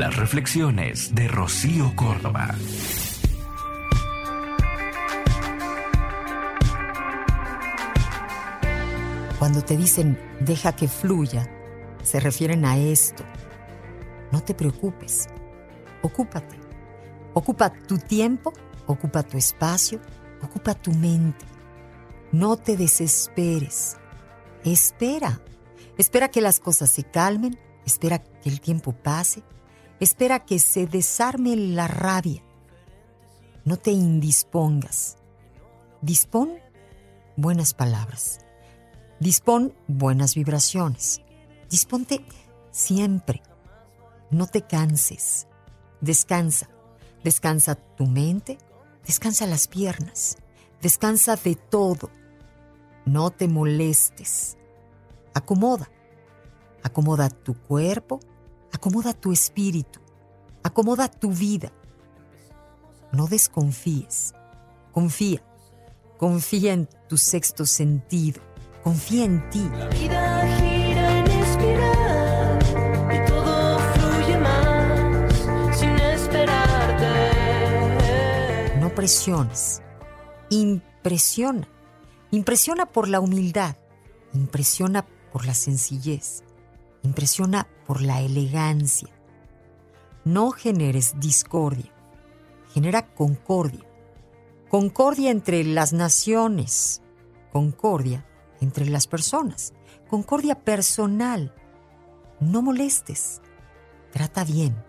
Las reflexiones de Rocío Córdoba. Cuando te dicen deja que fluya, se refieren a esto. No te preocupes. Ocúpate. Ocupa tu tiempo, ocupa tu espacio, ocupa tu mente. No te desesperes. Espera. Espera que las cosas se calmen, espera que el tiempo pase, espera que se desarme la rabia. No te indispongas. Dispón buenas palabras. Dispón buenas vibraciones. Disponte siempre. No te canses. Descansa. Descansa tu mente, descansa las piernas, descansa de todo. No te molestes. Acomoda. Acomoda tu cuerpo, acomoda tu espíritu, acomoda tu vida. No desconfíes. Confía. Confía en tu sexto sentido. Confía en ti. La vida gira en espiral y todo fluye más sin esperarte. No presiones. Impresiona. Impresiona por la humildad. Impresiona por la sencillez. Impresiona por la elegancia. No generes discordia. Genera concordia. Concordia entre las naciones. Concordia entre las personas. Concordia personal. No molestes. Trata bien.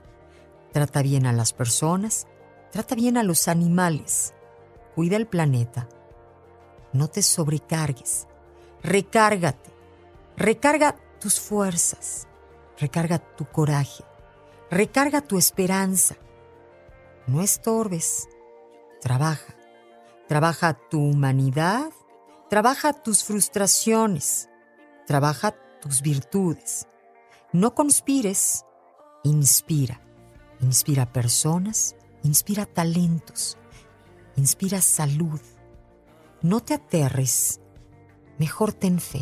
Trata bien a las personas. Trata bien a los animales. Cuida el planeta. No te sobrecargues. Recárgate. Recarga tus fuerzas. Recarga tu coraje. Recarga tu esperanza. No estorbes. Trabaja. Trabaja tu humanidad. Trabaja tus frustraciones. Trabaja tus virtudes. No conspires. Inspira. Inspira personas. Inspira talentos. Inspira salud. No te aterres. Mejor ten fe.